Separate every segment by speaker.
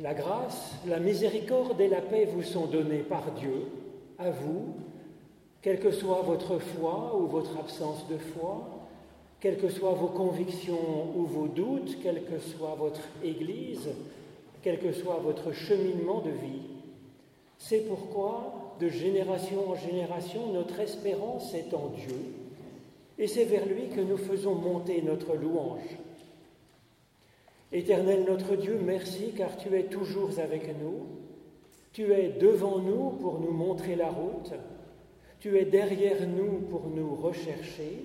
Speaker 1: La grâce, la miséricorde et la paix vous sont données par Dieu, à vous, quelle que soit votre foi ou votre absence de foi, quelles que soient vos convictions ou vos doutes, quelle que soit votre Église, quel que soit votre cheminement de vie. C'est pourquoi, de génération en génération, notre espérance est en Dieu, et c'est vers lui que nous faisons monter notre louange. Éternel notre Dieu, merci car tu es toujours avec nous. Tu es devant nous pour nous montrer la route. Tu es derrière nous pour nous rechercher.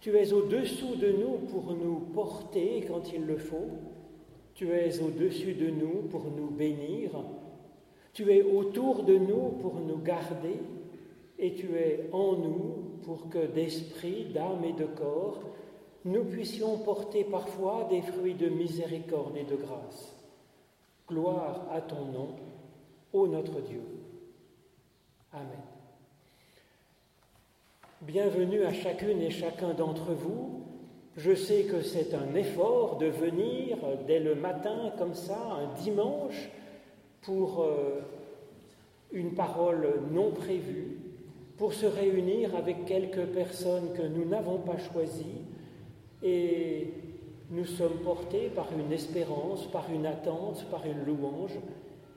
Speaker 1: Tu es au-dessous de nous pour nous porter quand il le faut. Tu es au-dessus de nous pour nous bénir. Tu es autour de nous pour nous garder. Et tu es en nous pour que d'esprit, d'âme et de corps, nous puissions porter parfois des fruits de miséricorde et de grâce. Gloire à ton nom, ô notre Dieu. Amen. Bienvenue à chacune et chacun d'entre vous. Je sais que c'est un effort de venir dès le matin comme ça, un dimanche, pour euh, une parole non prévue, pour se réunir avec quelques personnes que nous n'avons pas choisies et nous sommes portés par une espérance, par une attente, par une louange,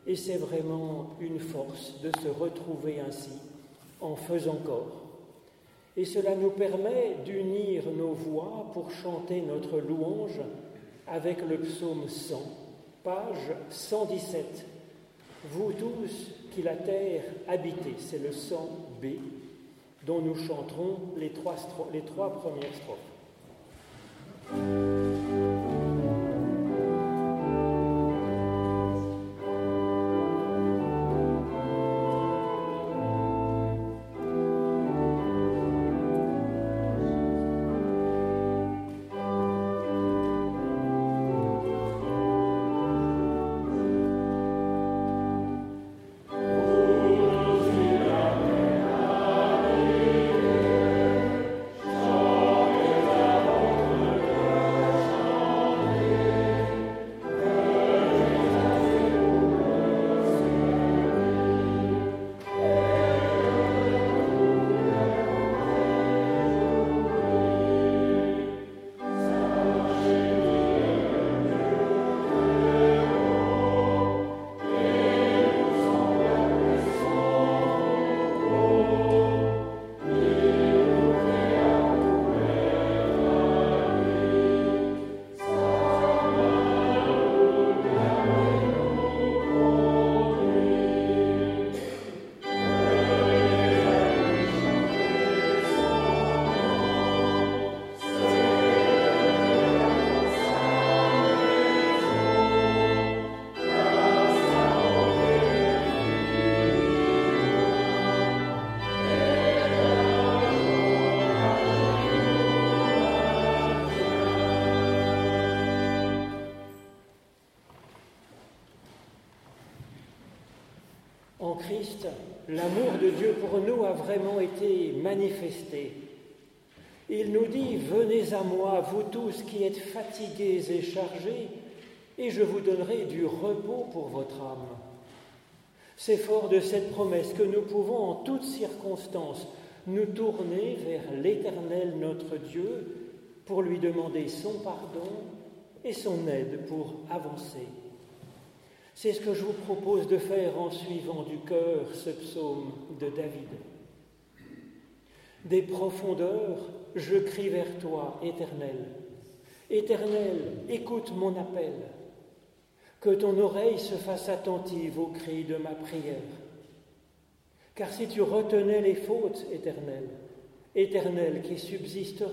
Speaker 1: et c'est vraiment une force de se retrouver ainsi en faisant corps. Et cela nous permet d'unir nos voix pour chanter notre louange avec le psaume 100, page 117. Vous tous qui la terre habitez, c'est le 100b dont nous chanterons les trois, les trois premières strophes. Thank you. Christ, l'amour de Dieu pour nous a vraiment été manifesté. Il nous dit, venez à moi, vous tous qui êtes fatigués et chargés, et je vous donnerai du repos pour votre âme. C'est fort de cette promesse que nous pouvons en toutes circonstances nous tourner vers l'Éternel notre Dieu pour lui demander son pardon et son aide pour avancer. C'est ce que je vous propose de faire en suivant du cœur ce psaume de David. Des profondeurs, je crie vers toi, Éternel. Éternel, écoute mon appel. Que ton oreille se fasse attentive au cri de ma prière. Car si tu retenais les fautes, Éternel, Éternel qui subsisterait,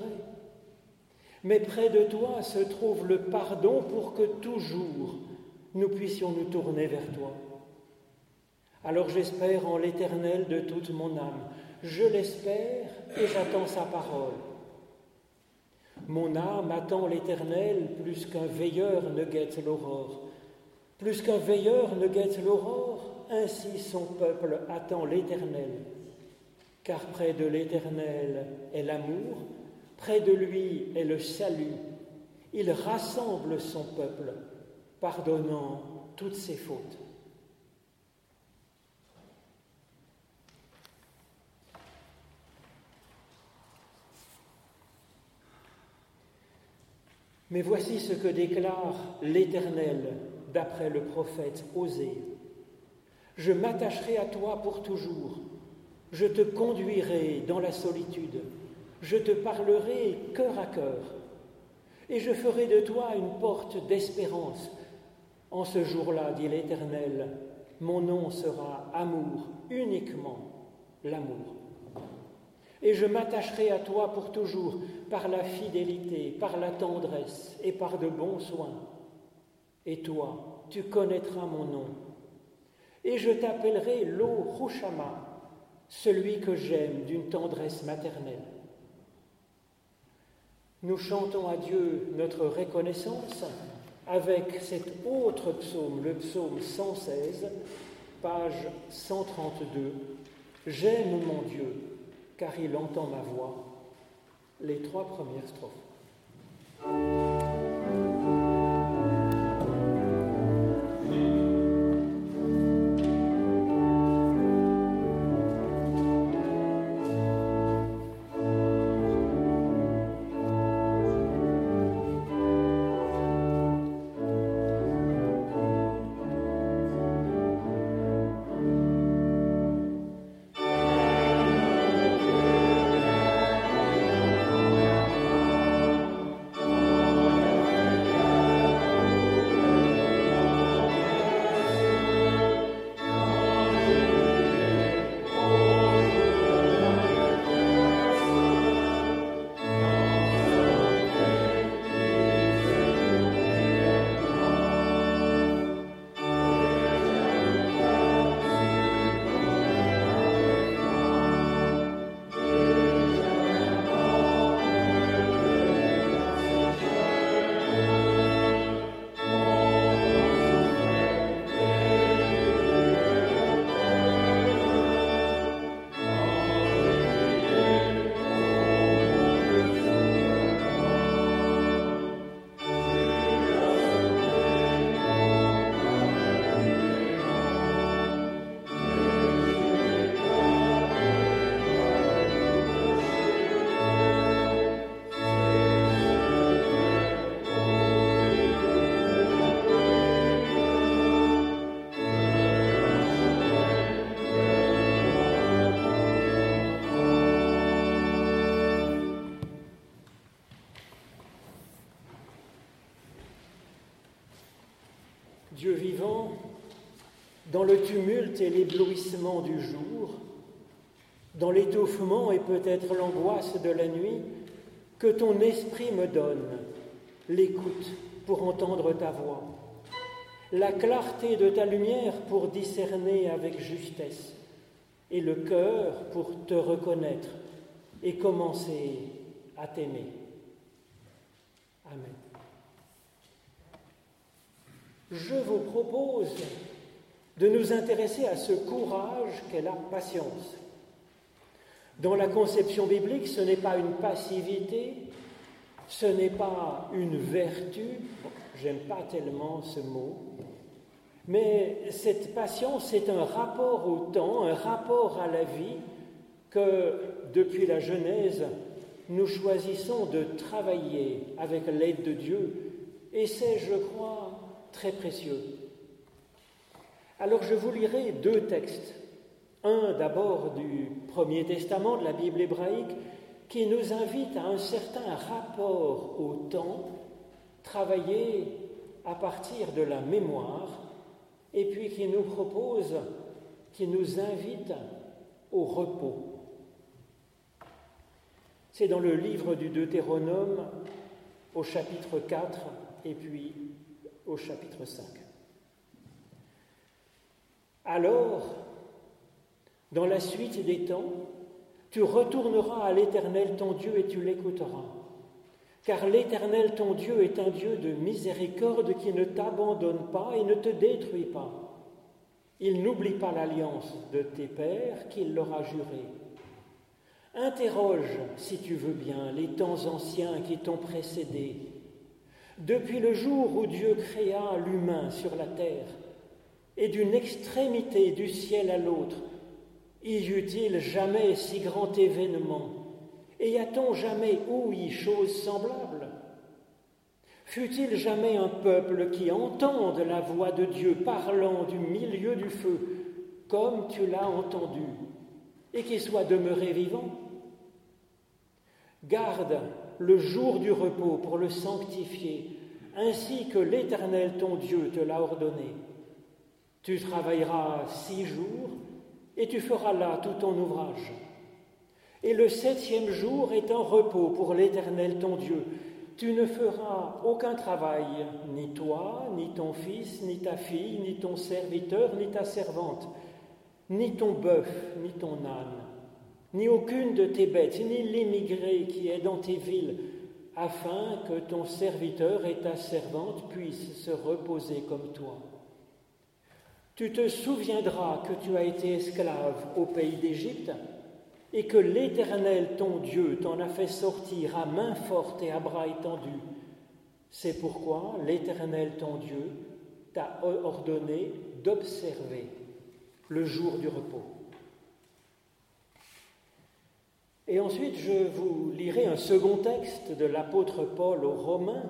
Speaker 1: mais près de toi se trouve le pardon pour que toujours nous puissions nous tourner vers toi. Alors j'espère en l'Éternel de toute mon âme. Je l'espère et j'attends sa parole. Mon âme attend l'Éternel plus qu'un veilleur ne guette l'aurore. Plus qu'un veilleur ne guette l'aurore, ainsi son peuple attend l'Éternel. Car près de l'Éternel est l'amour, près de lui est le salut. Il rassemble son peuple pardonnant toutes ses fautes. Mais voici ce que déclare l'Éternel d'après le prophète Osée. Je m'attacherai à toi pour toujours, je te conduirai dans la solitude, je te parlerai cœur à cœur, et je ferai de toi une porte d'espérance. En ce jour-là, dit l'Éternel, mon nom sera amour, uniquement l'amour. Et je m'attacherai à toi pour toujours par la fidélité, par la tendresse et par de bons soins. Et toi, tu connaîtras mon nom. Et je t'appellerai Lo Rushama, celui que j'aime d'une tendresse maternelle. Nous chantons à Dieu notre reconnaissance avec cet autre psaume, le psaume 116, page 132. J'aime mon Dieu, car il entend ma voix. Les trois premières strophes. Dans le tumulte et l'éblouissement du jour, dans l'étouffement et peut-être l'angoisse de la nuit, que ton esprit me donne l'écoute pour entendre ta voix, la clarté de ta lumière pour discerner avec justesse, et le cœur pour te reconnaître et commencer à t'aimer. Amen je vous propose de nous intéresser à ce courage qu'est la patience. Dans la conception biblique, ce n'est pas une passivité, ce n'est pas une vertu, j'aime pas tellement ce mot, mais cette patience, c'est un rapport au temps, un rapport à la vie que, depuis la Genèse, nous choisissons de travailler avec l'aide de Dieu. Et c'est, je crois, très précieux. Alors je vous lirai deux textes. Un d'abord du Premier Testament, de la Bible hébraïque, qui nous invite à un certain rapport au temps, travaillé à partir de la mémoire, et puis qui nous propose, qui nous invite au repos. C'est dans le livre du Deutéronome au chapitre 4 et puis au chapitre 5. Alors, dans la suite des temps, tu retourneras à l'Éternel ton Dieu et tu l'écouteras. Car l'Éternel ton Dieu est un Dieu de miséricorde qui ne t'abandonne pas et ne te détruit pas. Il n'oublie pas l'alliance de tes pères qu'il leur a jurée. Interroge, si tu veux bien, les temps anciens qui t'ont précédé Depuis le jour où Dieu créa l'humain sur la terre, et d'une extrémité du ciel à l'autre, y eut-il jamais si grand événement Et a-t-on jamais ouï chose semblable? Fut-il jamais un peuple qui entende la voix de Dieu parlant du milieu du feu, comme tu l'as entendu, et qui soit demeuré vivant? Garde le jour du repos pour le sanctifier, ainsi que l'Éternel ton Dieu te l'a ordonné. Tu travailleras six jours et tu feras là tout ton ouvrage. Et le septième jour est un repos pour l'Éternel ton Dieu. Tu ne feras aucun travail, ni toi, ni ton fils, ni ta fille, ni ton serviteur, ni ta servante, ni ton bœuf, ni ton âne, ni aucune de tes bêtes, ni l'immigré qui est dans tes villes, afin que ton serviteur et ta servante puissent se reposer comme toi. Tu te souviendras que tu as été esclave au pays d'Égypte et que l'Éternel, ton Dieu, t'en a fait sortir à main forte et à bras étendus. C'est pourquoi l'Éternel, ton Dieu, t'a ordonné d'observer le jour du repos. Et ensuite, je vous lirai un second texte de l'apôtre Paul aux Romains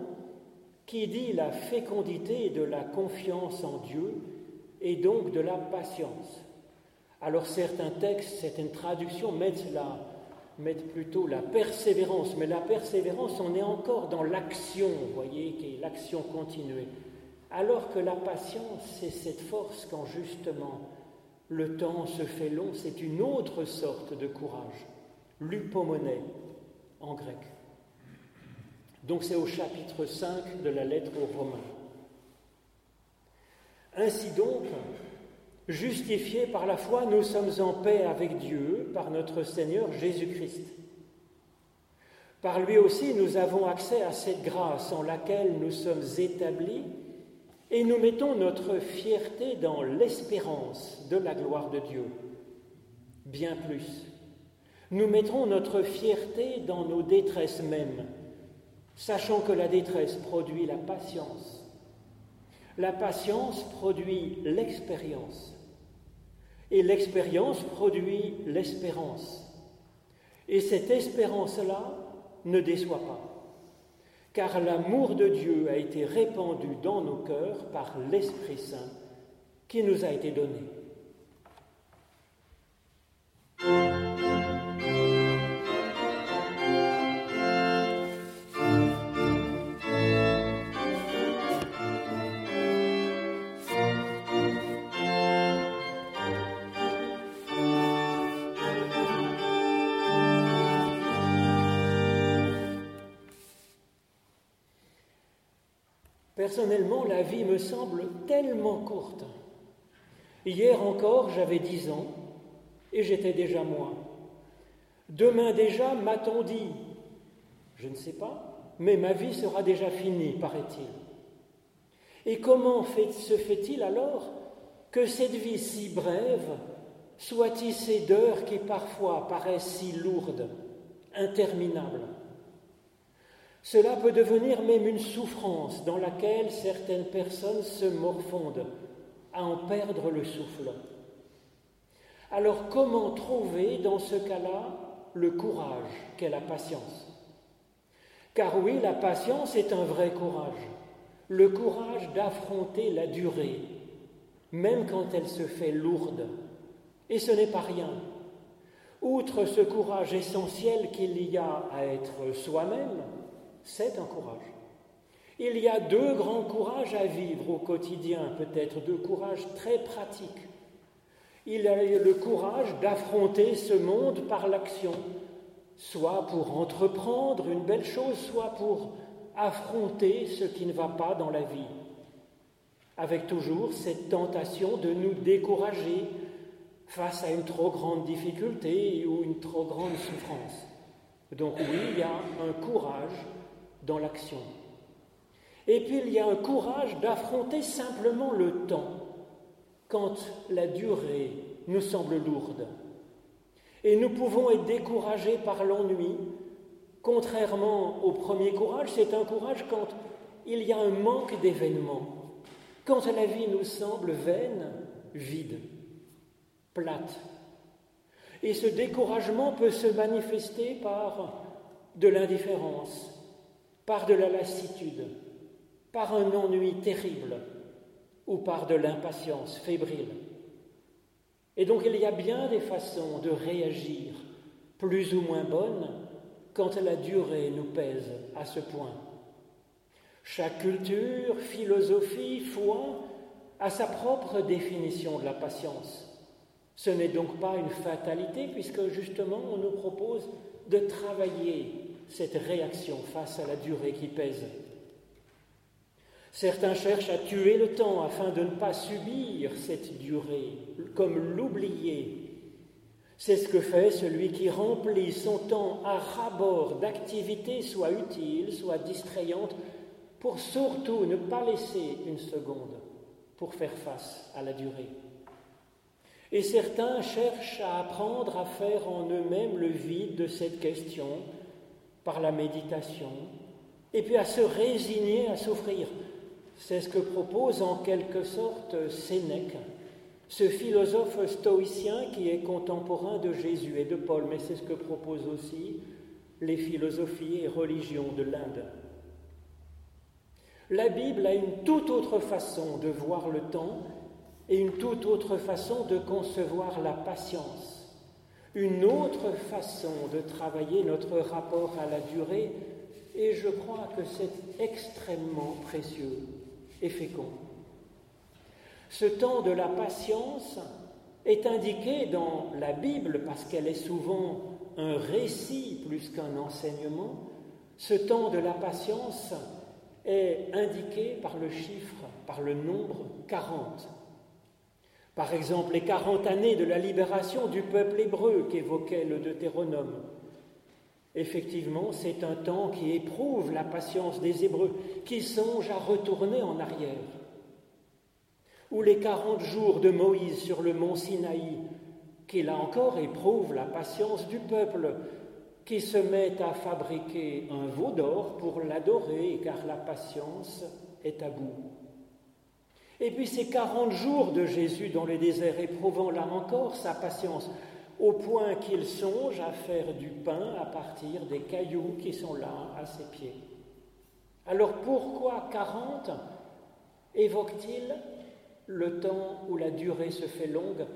Speaker 1: qui dit la fécondité de la confiance en Dieu et donc de la patience. Alors certains textes, certaines traductions mettent, mettent plutôt la persévérance, mais la persévérance, on est encore dans l'action, vous voyez, qui est l'action continuée. Alors que la patience, c'est cette force quand justement le temps se fait long, c'est une autre sorte de courage, l'upomoné en grec. Donc c'est au chapitre 5 de la lettre aux Romains. Ainsi donc, justifiés par la foi, nous sommes en paix avec Dieu par notre Seigneur Jésus-Christ. Par lui aussi, nous avons accès à cette grâce en laquelle nous sommes établis et nous mettons notre fierté dans l'espérance de la gloire de Dieu. Bien plus, nous mettrons notre fierté dans nos détresses mêmes, sachant que la détresse produit la patience la patience produit l'expérience. Et l'expérience produit l'espérance. Et cette espérance-là ne déçoit pas, car l'amour de Dieu a été répandu dans nos cœurs par l'Esprit Saint qui nous a été donné. Personnellement, la vie me semble tellement courte. Hier encore, j'avais dix ans et j'étais déjà moi. Demain déjà, m'a-t-on dit? Je ne sais pas, mais ma vie sera déjà finie, paraît-il. Et comment se fait-il alors que cette vie si brève soit tissée d'heures qui parfois paraissent si lourdes, interminables? Cela peut devenir même une souffrance dans laquelle certaines personnes se morfondent à en perdre le souffle. Alors comment trouver dans ce cas-là le courage qu'est la patience? Car oui, la patience est un vrai courage, le courage d'affronter la durée, même quand elle se fait lourde. Et ce n'est pas rien. Outre ce courage essentiel qu'il y a à être soi-même, c'est un courage. Il y a deux grands courages à vivre au quotidien, peut-être deux courages très pratiques. Il y a le courage d'affronter ce monde par l'action, soit pour entreprendre une belle chose, soit pour affronter ce qui ne va pas dans la vie, avec toujours cette tentation de nous décourager face à une trop grande difficulté ou une trop grande souffrance. Donc oui, il y a un courage dans l'action. Et puis il y a un courage d'affronter simplement le temps quand la durée nous semble lourde. Et nous pouvons être découragés par l'ennui. Contrairement au premier courage, c'est un courage quand il y a un manque d'événements, quand la vie nous semble vaine, vide, plate. Et ce découragement peut se manifester par de l'indifférence, par de la lassitude, par un ennui terrible ou par de l'impatience fébrile. Et donc il y a bien des façons de réagir, plus ou moins bonnes, quand la durée nous pèse à ce point. Chaque culture, philosophie, foi a sa propre définition de la patience. Ce n'est donc pas une fatalité puisque justement on nous propose de travailler cette réaction face à la durée qui pèse. Certains cherchent à tuer le temps afin de ne pas subir cette durée, comme l'oublier. C'est ce que fait celui qui remplit son temps à rabord d'activités soit utiles, soit distrayantes, pour surtout ne pas laisser une seconde pour faire face à la durée. Et certains cherchent à apprendre à faire en eux-mêmes le vide de cette question par la méditation, et puis à se résigner à souffrir. C'est ce que propose en quelque sorte Sénèque, ce philosophe stoïcien qui est contemporain de Jésus et de Paul, mais c'est ce que proposent aussi les philosophies et religions de l'Inde. La Bible a une toute autre façon de voir le temps et une toute autre façon de concevoir la patience, une autre façon de travailler notre rapport à la durée, et je crois que c'est extrêmement précieux et fécond. Ce temps de la patience est indiqué dans la Bible parce qu'elle est souvent un récit plus qu'un enseignement. Ce temps de la patience est indiqué par le chiffre, par le nombre 40. Par exemple, les 40 années de la libération du peuple hébreu qu'évoquait le Deutéronome. Effectivement, c'est un temps qui éprouve la patience des Hébreux, qui songent à retourner en arrière. Ou les 40 jours de Moïse sur le mont Sinaï, qui là encore éprouve la patience du peuple, qui se met à fabriquer un veau d'or pour l'adorer, car la patience est à bout. Et puis ces 40 jours de Jésus dans le désert, éprouvant là encore sa patience, au point qu'il songe à faire du pain à partir des cailloux qui sont là à ses pieds. Alors pourquoi 40 évoque-t-il le temps où la durée se fait longue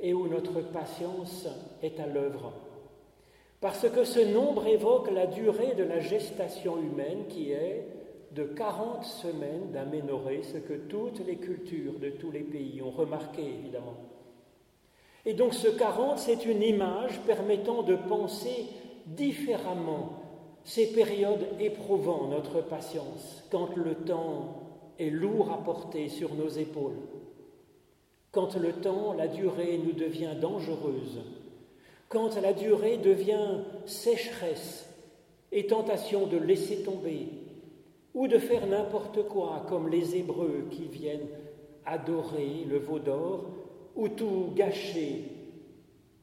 Speaker 1: et où notre patience est à l'œuvre? Parce que ce nombre évoque la durée de la gestation humaine qui est de 40 semaines d'aménorrhée, ce que toutes les cultures de tous les pays ont remarqué évidemment. Et donc ce 40, c'est une image permettant de penser différemment ces périodes éprouvant notre patience, quand le temps est lourd à porter sur nos épaules, quand le temps, la durée nous devient dangereuse, quand la durée devient sécheresse et tentation de laisser tomber, ou de faire n'importe quoi, comme les Hébreux qui viennent adorer le veau d'or, ou tout gâcher,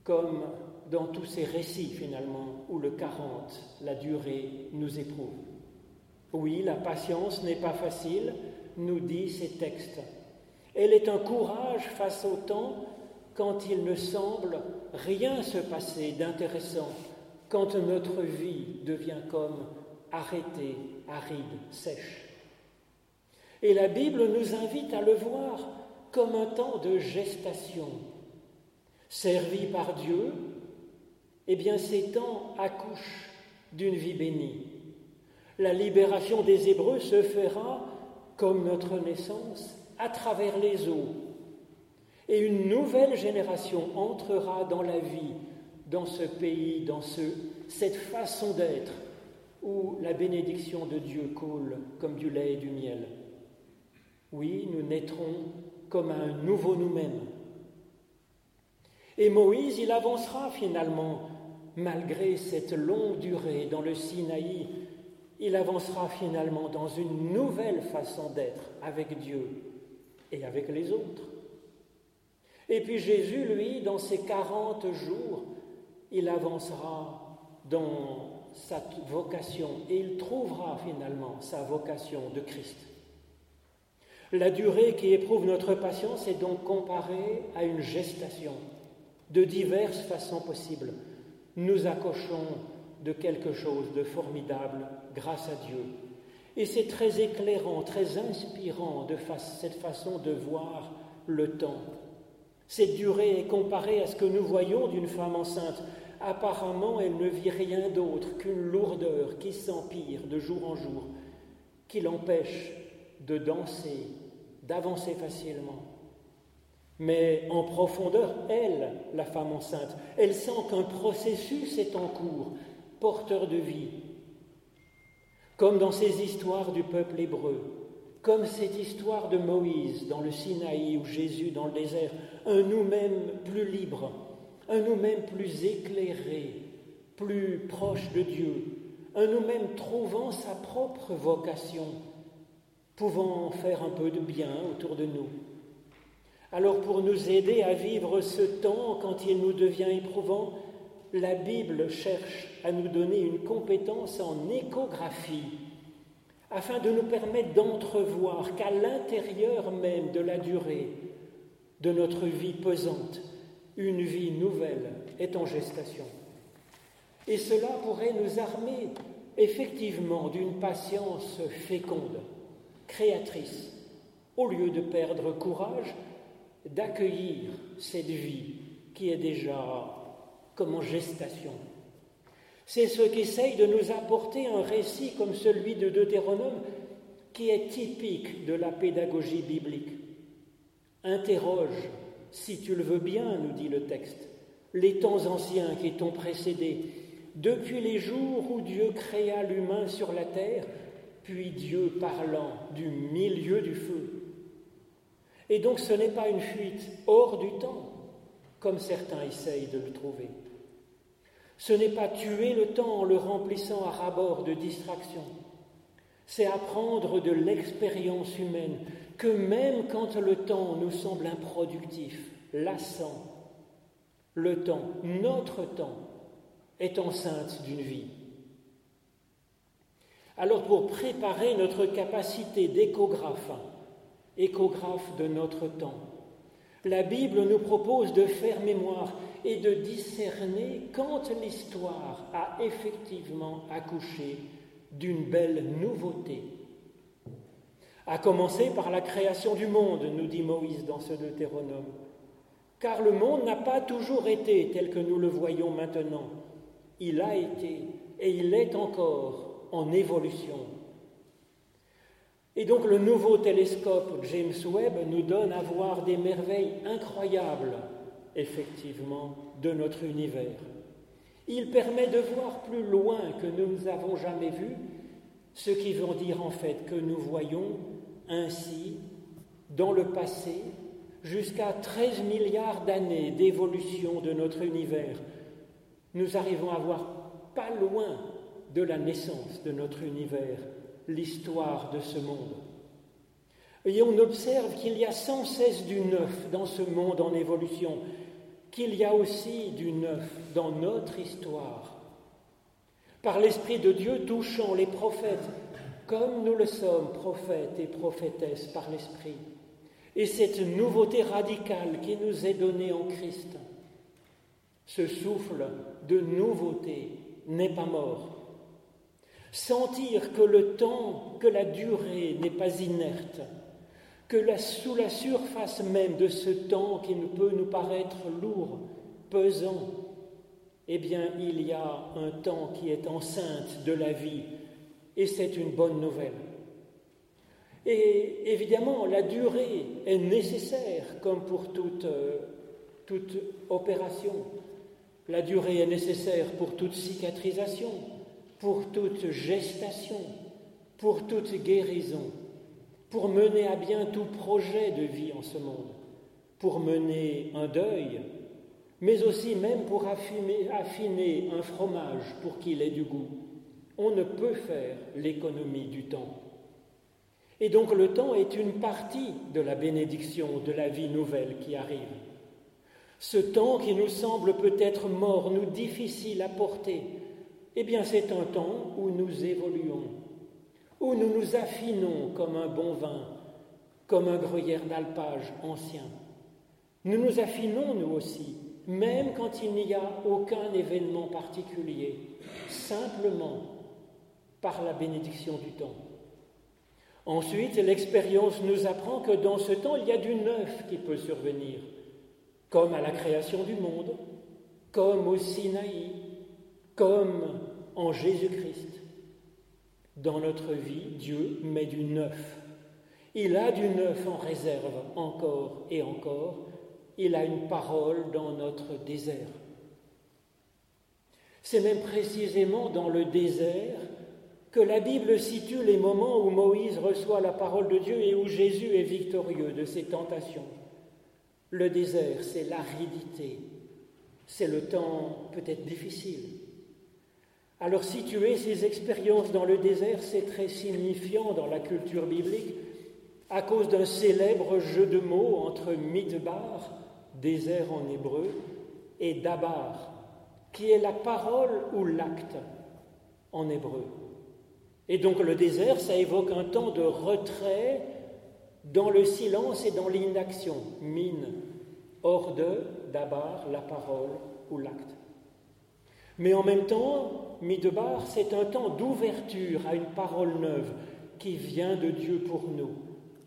Speaker 1: comme dans tous ces récits finalement, où le 40, la durée, nous éprouve. Oui, la patience n'est pas facile, nous dit ces textes. Elle est un courage face au temps quand il ne semble rien se passer d'intéressant, quand notre vie devient comme arrêtée, aride, sèche. Et la Bible nous invite à le voir comme un temps de gestation. Servi par Dieu, eh bien ces temps accouchent d'une vie bénie. La libération des Hébreux se fera, comme notre naissance, à travers les eaux. Et une nouvelle génération entrera dans la vie, dans ce pays, dans ce, cette façon d'être, où la bénédiction de Dieu coule comme du lait et du miel. Oui, nous naîtrons comme un nouveau nous-mêmes. Et Moïse, il avancera finalement, malgré cette longue durée dans le Sinaï, il avancera finalement dans une nouvelle façon d'être avec Dieu et avec les autres. Et puis Jésus, lui, dans ses quarante jours, il avancera dans sa vocation et il trouvera finalement sa vocation de Christ. La durée qui éprouve notre patience est donc comparée à une gestation de diverses façons possibles. Nous accouchons de quelque chose de formidable grâce à Dieu. Et c'est très éclairant, très inspirant de cette façon de voir le temps. Cette durée est comparée à ce que nous voyons d'une femme enceinte. Apparemment, elle ne vit rien d'autre qu'une lourdeur qui s'empire de jour en jour, qui l'empêche de danser, d'avancer facilement. Mais en profondeur, elle, la femme enceinte, elle sent qu'un processus est en cours, porteur de vie. Comme dans ces histoires du peuple hébreu, comme cette histoire de Moïse dans le Sinaï ou Jésus dans le désert, un nous-mêmes plus libre, un nous-mêmes plus éclairé, plus proche de Dieu, un nous-mêmes trouvant sa propre vocation, pouvant faire un peu de bien autour de nous. Alors pour nous aider à vivre ce temps quand il nous devient éprouvant, la Bible cherche à nous donner une compétence en échographie afin de nous permettre d'entrevoir qu'à l'intérieur même de la durée de notre vie pesante, une vie nouvelle est en gestation. Et cela pourrait nous armer effectivement d'une patience féconde, créatrice, au lieu de perdre courage d'accueillir cette vie qui est déjà comme en gestation. C'est ce qu'essaye de nous apporter un récit comme celui de Deutéronome qui est typique de la pédagogie biblique. Interroge, si tu le veux bien, nous dit le texte, les temps anciens qui t'ont précédé, depuis les jours où Dieu créa l'humain sur la terre, puis Dieu parlant du milieu du feu. Et donc ce n'est pas une fuite hors du temps, comme certains essayent de le trouver. Ce n'est pas tuer le temps en le remplissant à rabord de distractions. C'est apprendre de l'expérience humaine que même quand le temps nous semble improductif, lassant, le temps, notre temps, est enceinte d'une vie. Alors pour préparer notre capacité d'échographe, échographe de notre temps, la Bible nous propose de faire mémoire et de discerner quand l'histoire a effectivement accouché d'une belle nouveauté. À commencer par la création du monde, nous dit Moïse dans ce Deutéronome. Car le monde n'a pas toujours été tel que nous le voyons maintenant. Il a été et il est encore en évolution. Et donc le nouveau télescope James Webb nous donne à voir des merveilles incroyables, effectivement, de notre univers. Il permet de voir plus loin que nous n'avons jamais vu, ce qui veut dire en fait que nous voyons ainsi, dans le passé, jusqu'à 13 milliards d'années d'évolution de notre univers. Nous arrivons à voir pas loin de la naissance de notre univers l'histoire de ce monde. Et on observe qu'il y a sans cesse du neuf dans ce monde en évolution, qu'il y a aussi du neuf dans notre histoire. Par l'Esprit de Dieu touchant les prophètes, comme nous le sommes, prophètes et prophétesses par l'Esprit. Et cette nouveauté radicale qui nous est donnée en Christ, ce souffle de nouveauté n'est pas mort, sentir que le temps, que la durée n'est pas inerte, que sous la surface même de ce temps qui peut nous paraître lourd, pesant, eh bien il y a un temps qui est enceinte de la vie, et c'est une bonne nouvelle. Et évidemment, la durée est nécessaire, comme pour toute, euh, toute opération. La durée est nécessaire pour toute cicatrisation pour toute gestation, pour toute guérison, pour mener à bien tout projet de vie en ce monde, pour mener un deuil, mais aussi même pour affiner, un fromage pour qu'il ait du goût. On ne peut faire l'économie du temps. Et donc le temps est une partie de la bénédiction de la vie nouvelle qui arrive. Ce temps qui nous semble peut-être mort, nous difficile à porter, Eh bien, c'est un temps où nous évoluons, où nous nous affinons comme un bon vin, comme un gruyère d'alpage ancien. Nous nous affinons, nous aussi, même quand il n'y a aucun événement particulier, simplement par la bénédiction du temps. Ensuite, l'expérience nous apprend que dans ce temps, il y a du neuf qui peut survenir, comme à la création du monde, comme au Sinaï, comme en Jésus-Christ. Dans notre vie, Dieu met du neuf. Il a du neuf en réserve encore et encore. Il a une parole dans notre désert. C'est même précisément dans le désert que la Bible situe les moments où Moïse reçoit la parole de Dieu et où Jésus est victorieux de ses tentations. Le désert, c'est l'aridité, c'est le temps peut-être difficile. Alors situer ces expériences dans le désert, c'est très signifiant dans la culture biblique à cause d'un célèbre jeu de mots entre midbar, désert en hébreu, et dabar, qui est la parole ou l'acte en hébreu. Et donc le désert, ça évoque un temps de retrait dans le silence et dans l'inaction. Mine, hors de, d'abord, la parole ou l'acte. Mais en même temps, Midbar, c'est un temps d'ouverture à une parole neuve qui vient de Dieu pour nous,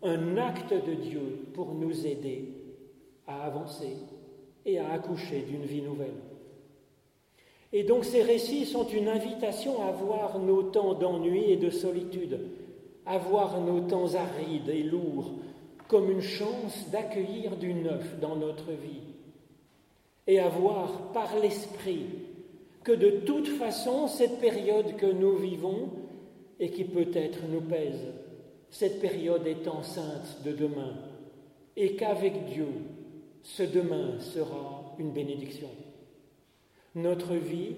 Speaker 1: un acte de Dieu pour nous aider à avancer et à accoucher d'une vie nouvelle. Et donc ces récits sont une invitation à voir nos temps d'ennui et de solitude, à voir nos temps arides et lourds comme une chance d'accueillir du neuf dans notre vie, et à voir par l'Esprit que de toute façon cette période que nous vivons et qui peut-être nous pèse, cette période est enceinte de demain, et qu'avec Dieu, ce demain sera une bénédiction. Notre vie,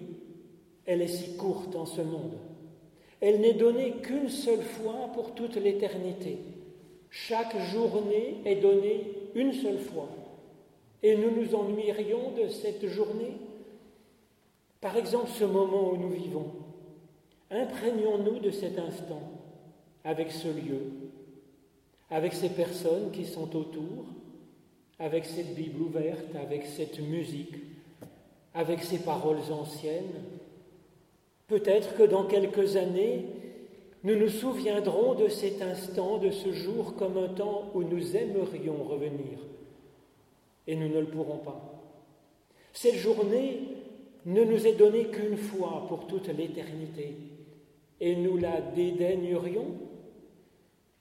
Speaker 1: elle est si courte en ce monde. Elle n'est donnée qu'une seule fois pour toute l'éternité. Chaque journée est donnée une seule fois. Et nous nous ennuierions de cette journée. Par exemple, ce moment où nous vivons. Imprégnons-nous de cet instant avec ce lieu, avec ces personnes qui sont autour, avec cette Bible ouverte, avec cette musique, avec ces paroles anciennes. Peut-être que dans quelques années, nous nous souviendrons de cet instant, de ce jour, comme un temps où nous aimerions revenir. Et nous ne le pourrons pas. Cette journée ne nous est donnée qu'une fois pour toute l'éternité. Et nous la dédaignerions?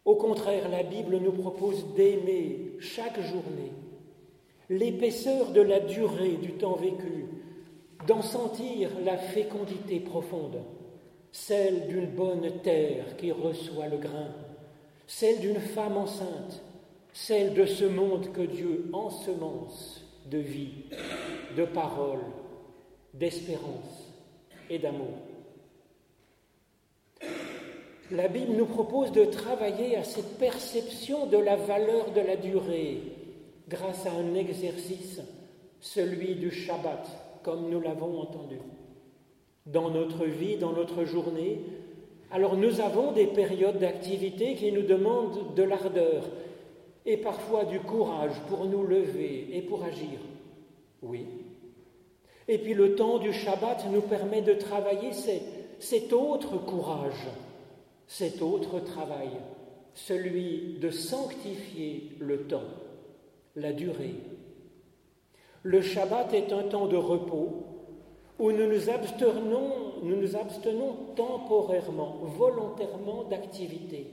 Speaker 1: Au contraire, la Bible nous propose d'aimer chaque journée l'épaisseur de la durée du temps vécu, d'en sentir la fécondité profonde, celle d'une bonne terre qui reçoit le grain, celle d'une femme enceinte, celle de ce monde que Dieu ensemence de vie, de parole, d'espérance et d'amour. La Bible nous propose de travailler à cette perception de la valeur de la durée grâce à un exercice, celui du Shabbat, comme nous l'avons entendu. Dans notre vie, dans notre journée, alors nous avons des périodes d'activité qui nous demandent de l'ardeur et parfois du courage pour nous lever et pour agir. Oui. Et puis le temps du Shabbat nous permet de travailler cet autre courage, cet autre travail, celui de sanctifier le temps la durée. Le Shabbat est un temps de repos où nous nous abstenons, nous nous abstenons temporairement, volontairement d'activité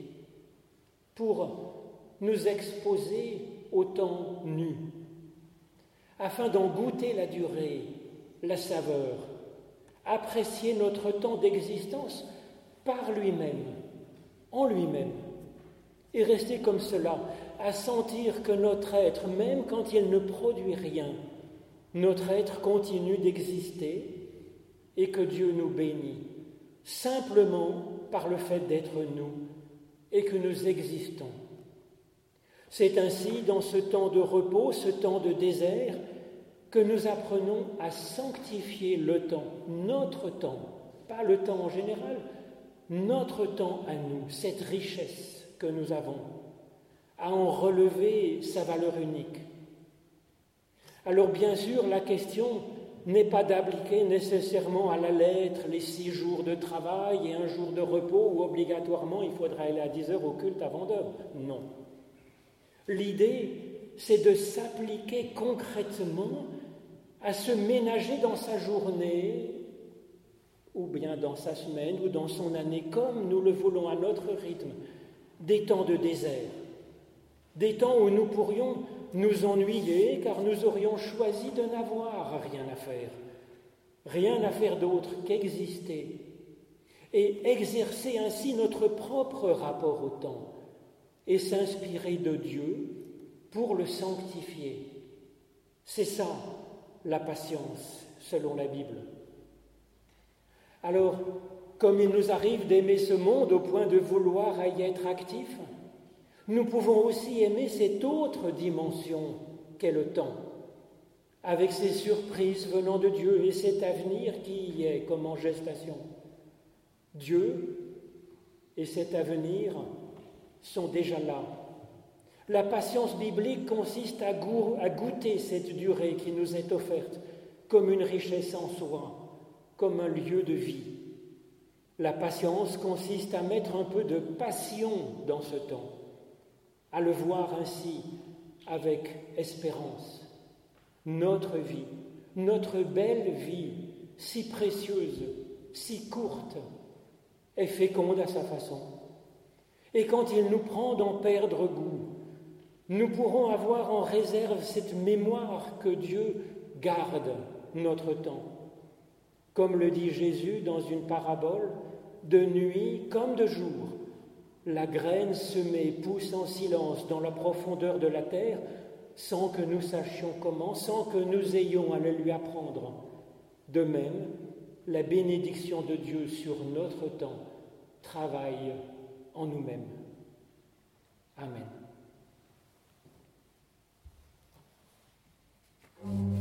Speaker 1: pour nous exposer au temps nu, afin d'en goûter la durée, la saveur, apprécier notre temps d'existence par lui-même, en lui-même, et rester comme cela, à sentir que notre être, même quand il ne produit rien, notre être continue d'exister et que Dieu nous bénit, simplement par le fait d'être nous et que nous existons. C'est ainsi, dans ce temps de repos, ce temps de désert, que nous apprenons à sanctifier le temps, notre temps, pas le temps en général, notre temps à nous, cette richesse que nous avons, à en relever sa valeur unique. Alors bien sûr, la question n'est pas d'appliquer nécessairement à la lettre les six jours de travail et un jour de repos où obligatoirement il faudra aller à 10 heures au culte avant d'heure. Non. L'idée, c'est de s'appliquer concrètement à se ménager dans sa journée ou bien dans sa semaine ou dans son année comme nous le voulons à notre rythme, des temps de désert, des temps où nous pourrions nous ennuyer car nous aurions choisi de n'avoir rien à faire, rien à faire d'autre qu'exister et exercer ainsi notre propre rapport au temps et s'inspirer de Dieu pour le sanctifier. C'est ça la patience selon la Bible. Alors, comme il nous arrive d'aimer ce monde au point de vouloir y être actifs, nous pouvons aussi aimer cette autre dimension qu'est le temps, avec ses surprises venant de Dieu et cet avenir qui y est comme en gestation. Dieu et cet avenir sont déjà là. La patience biblique consiste à, goûter cette durée qui nous est offerte comme une richesse en soi, comme un lieu de vie. La patience consiste à mettre un peu de passion dans ce temps à le voir ainsi avec espérance. Notre vie, notre belle vie, si précieuse, si courte, est féconde à sa façon. Et quand il nous prend d'en perdre goût, nous pourrons avoir en réserve cette mémoire que Dieu garde notre temps. Comme le dit Jésus dans une parabole, de nuit comme de jour, la graine semée pousse en silence dans la profondeur de la terre sans que nous sachions comment, sans que nous ayons à le lui apprendre. De même, la bénédiction de Dieu sur notre temps travaille en nous-mêmes. Amen. Thank you.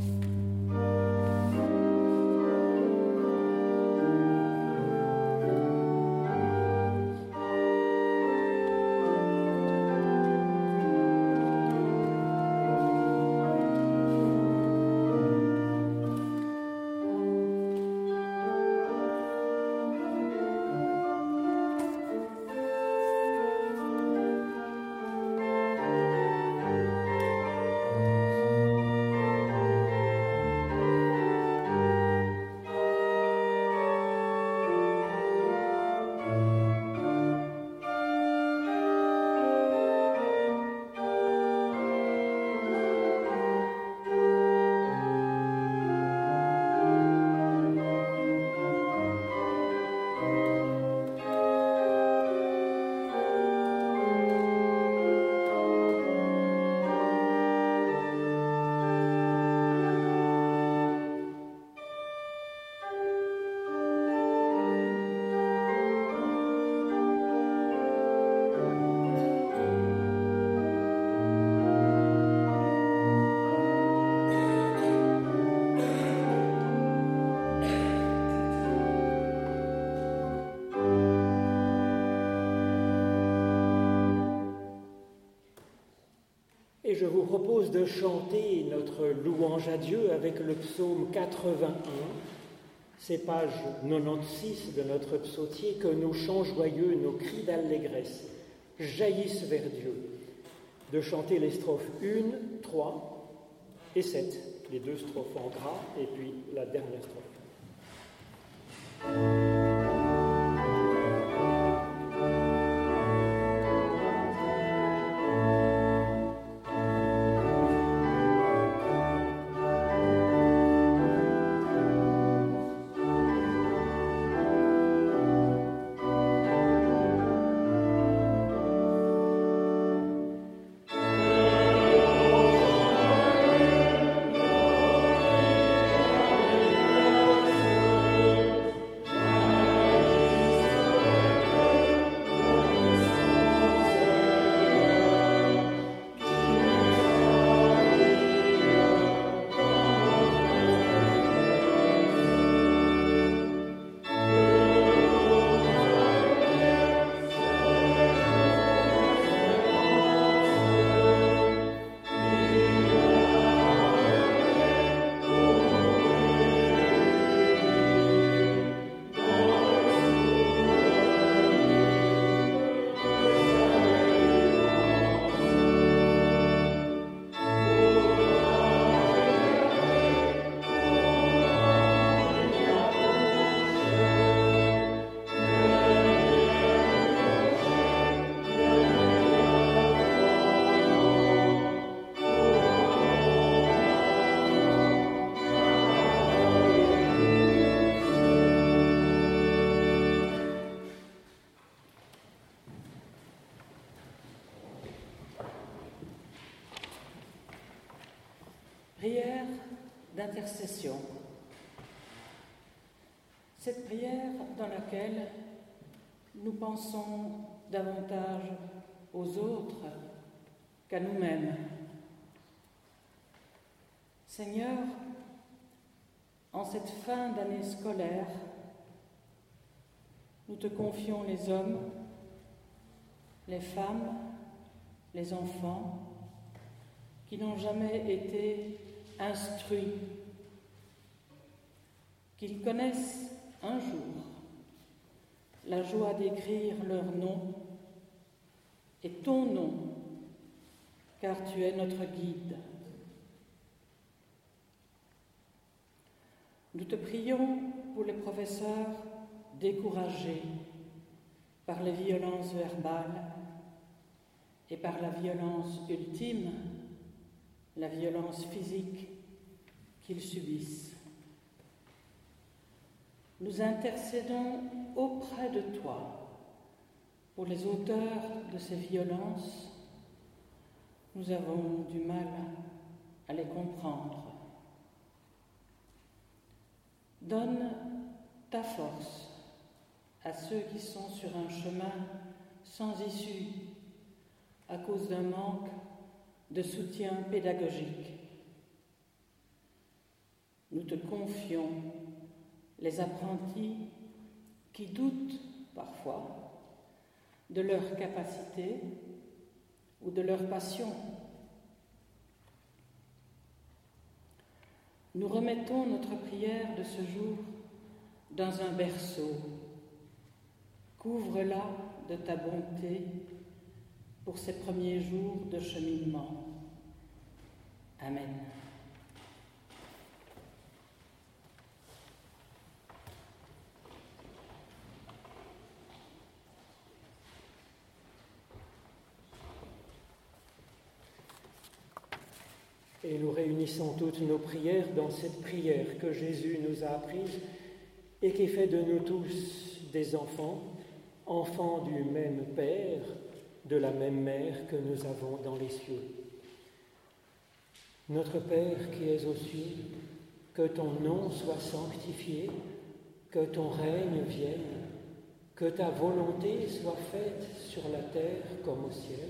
Speaker 1: Je vous propose de chanter notre louange à Dieu avec le psaume 81. C'est page 96 de notre psautier que nos chants joyeux, nos cris d'allégresse jaillissent vers Dieu. De chanter les strophes 1, 3 et 7, les deux strophes en gras et puis la dernière strophe.
Speaker 2: D'intercession. Cette prière dans laquelle nous pensons davantage aux autres qu'à nous-mêmes. Seigneur, en cette fin d'année scolaire, nous te confions les hommes, les femmes, les enfants qui n'ont jamais été instruits, qu'ils connaissent un jour la joie d'écrire leur nom et ton nom, car tu es notre guide. Nous te prions pour les professeurs découragés par les violences verbales et par la violence ultime, la violence physique qu'ils subissent. Nous intercédons auprès de toi pour les auteurs de ces violences. Nous avons du mal à les comprendre. Donne ta force à ceux qui sont sur un chemin sans issue à cause d'un manque de soutien pédagogique. Nous te confions les apprentis qui doutent parfois de leur capacité ou de leur passion. Nous remettons notre prière de ce jour dans un berceau. Couvre-la de ta bonté pour ces premiers jours de cheminement. Amen.
Speaker 1: Et nous réunissons toutes nos prières dans cette prière que Jésus nous a apprise et qui fait de nous tous des enfants, enfants du même Père, de la même Mère que nous avons dans les cieux. Notre Père qui es aux cieux, que ton nom soit sanctifié, que ton règne vienne, que ta volonté soit faite sur la terre comme au ciel.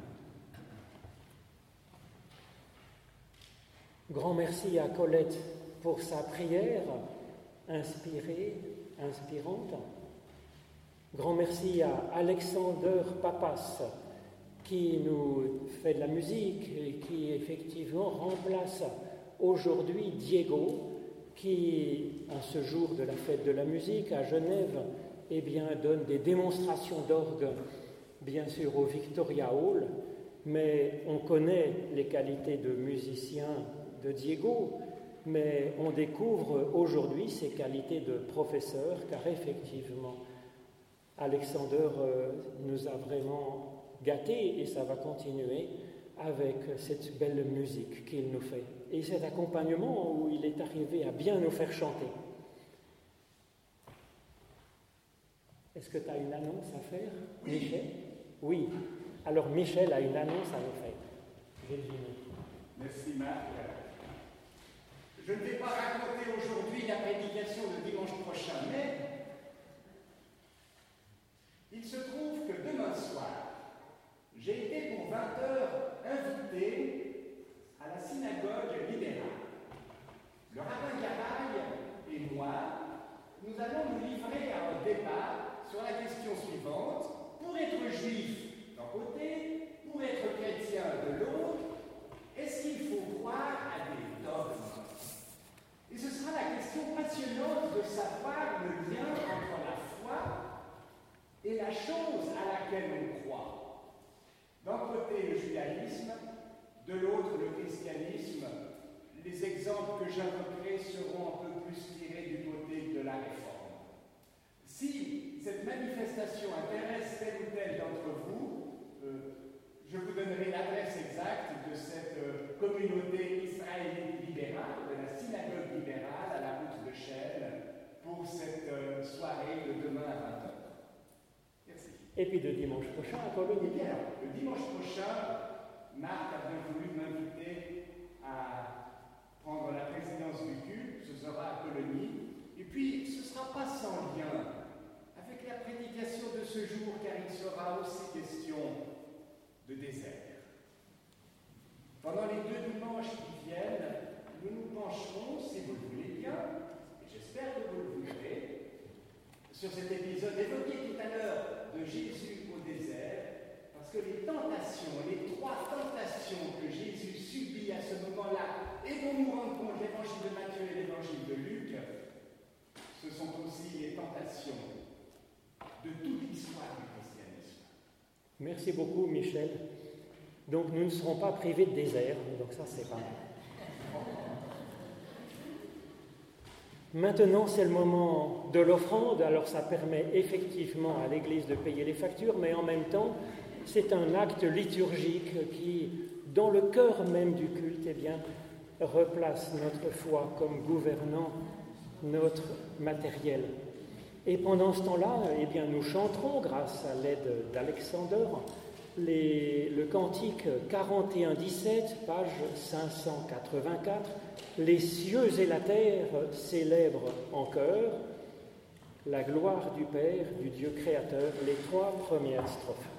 Speaker 1: Grand merci à Colette pour sa prière inspirée, inspirante. Grand merci à Alexander Papas qui nous fait de la musique et qui effectivement remplace aujourd'hui Diego qui, en ce jour de la fête de la musique à Genève, eh bien, donne des démonstrations d'orgue, bien sûr au Victoria Hall, mais on connaît les qualités de musicien de Diego, mais on découvre aujourd'hui ses qualités de professeur, car effectivement, Alexander euh, nous a vraiment gâtés et ça va continuer avec cette belle musique qu'il nous fait et cet accompagnement où il est arrivé à bien nous faire chanter. Est-ce que tu as une annonce à faire, Michel? Oui. Alors Michel a une annonce à nous faire.
Speaker 3: Merci Marc. Je ne vais pas raconter aujourd'hui la prédication de dimanche prochain, mais il se trouve que demain soir, j'ai été pour 20 heures invité à la synagogue libérale. Le rabbin Garaï et moi, nous allons nous livrer à un débat sur la question suivante. Pour être juif d'un côté, pour être chrétien de l'autre, est-ce qu'il faut croire à des dogmes? ce sera la question passionnante de savoir le lien entre la foi et la chose à laquelle on croit. D'un côté, le judaïsme, de l'autre, le christianisme. Les exemples que j'invoquerai seront un peu plus tirés du côté de la réforme. Si cette manifestation intéresse tel ou tel d'entre vous, euh, je vous donnerai l'adresse exacte de cette euh, communauté israélite libérale, de la synagogue libérale à la route de Chelles, pour cette euh, soirée de demain à 20h. Merci.
Speaker 1: Et puis de dimanche prochain à Colonie.
Speaker 3: bien, le dimanche prochain, Marc a bien voulu m'inviter à prendre la présidence du culte, ce sera à Colonie. Et puis, ce ne sera pas sans lien avec la prédication de ce jour, car il sera aussi question désert. Pendant les deux dimanches qui viennent, nous nous pencherons, si vous le voulez bien, et j'espère que vous le voudrez, sur cet épisode évoqué tout à l'heure de Jésus au désert, parce que les tentations, les trois tentations que Jésus subit à ce moment-là, et dont nous rendons compte l'évangile de Matthieu et l'évangile de Luc, ce sont aussi les tentations de toute l'histoire.
Speaker 1: Merci beaucoup, Michel. Donc nous ne serons pas privés de désert, donc ça c'est pas mal. Maintenant, c'est le moment de l'offrande. Alors, ça permet effectivement à l'Église de payer les factures, mais en même temps, c'est un acte liturgique qui, dans le cœur même du culte, eh bien, replace notre foi comme gouvernant notre matériel. Et pendant ce temps-là, eh bien, nous chanterons, grâce à l'aide d'Alexander, le cantique 41-17, page 584, Les cieux et la terre célèbrent en chœur la gloire du Père, du Dieu créateur, les trois premières strophes.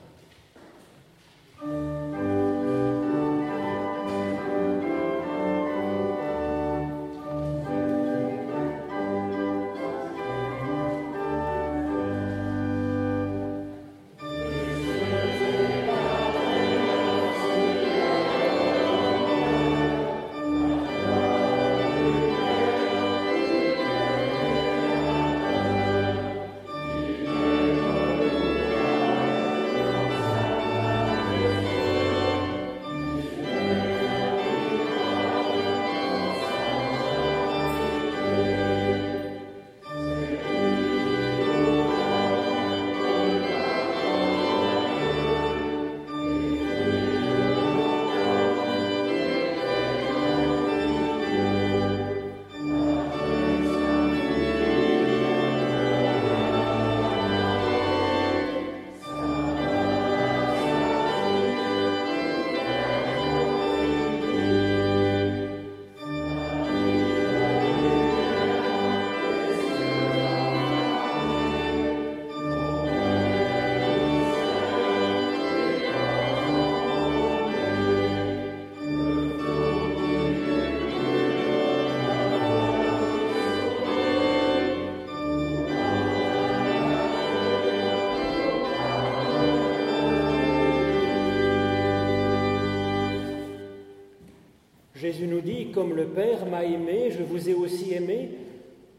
Speaker 1: Nous dit, comme le Père m'a aimé, je vous ai aussi aimé,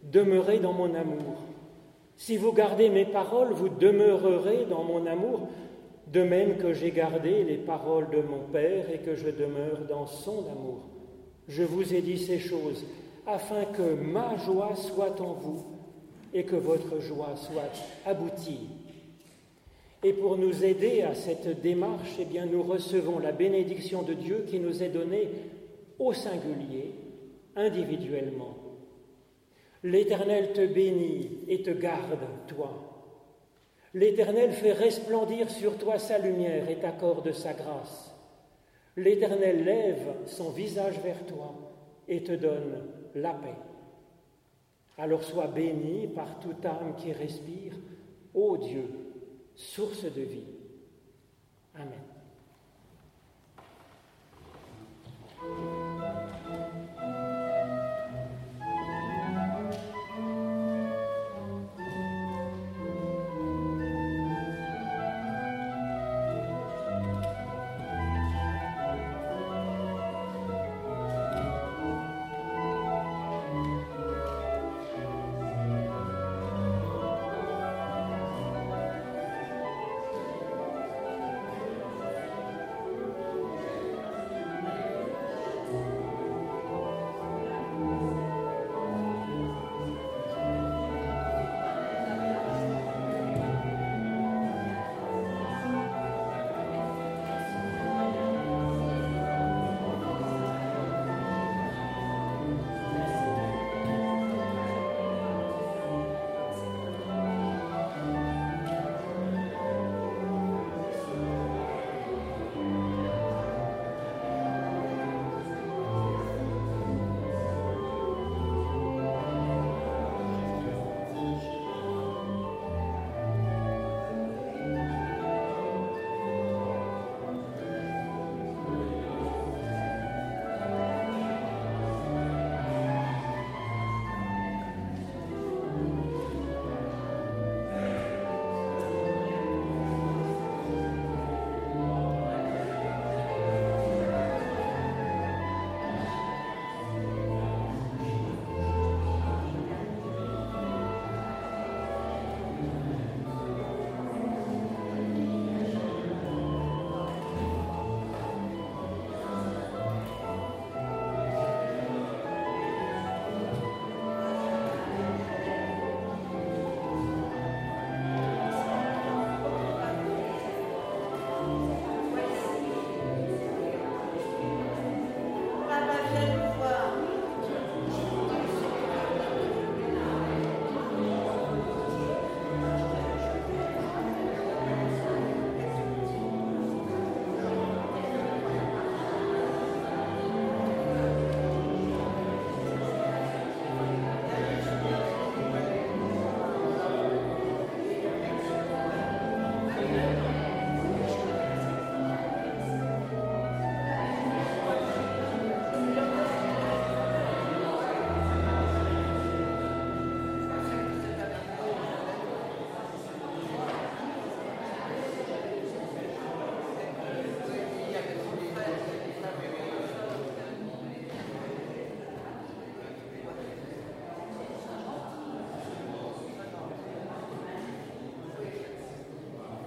Speaker 1: demeurez dans mon amour. Si vous gardez mes paroles, vous demeurerez dans mon amour, de même que j'ai gardé les paroles de mon Père et que je demeure dans son amour. Je vous ai dit ces choses afin que ma joie soit en vous et que votre joie soit aboutie. Et pour nous aider à cette démarche, eh bien, nous recevons la bénédiction de Dieu qui nous est donnée au singulier, individuellement. L'Éternel te bénit et te garde, toi. L'Éternel fait resplendir sur toi sa lumière et t'accorde sa grâce. L'Éternel lève son visage vers toi et te donne la paix. Alors sois béni par toute âme qui respire, ô Dieu, source de vie. Amen.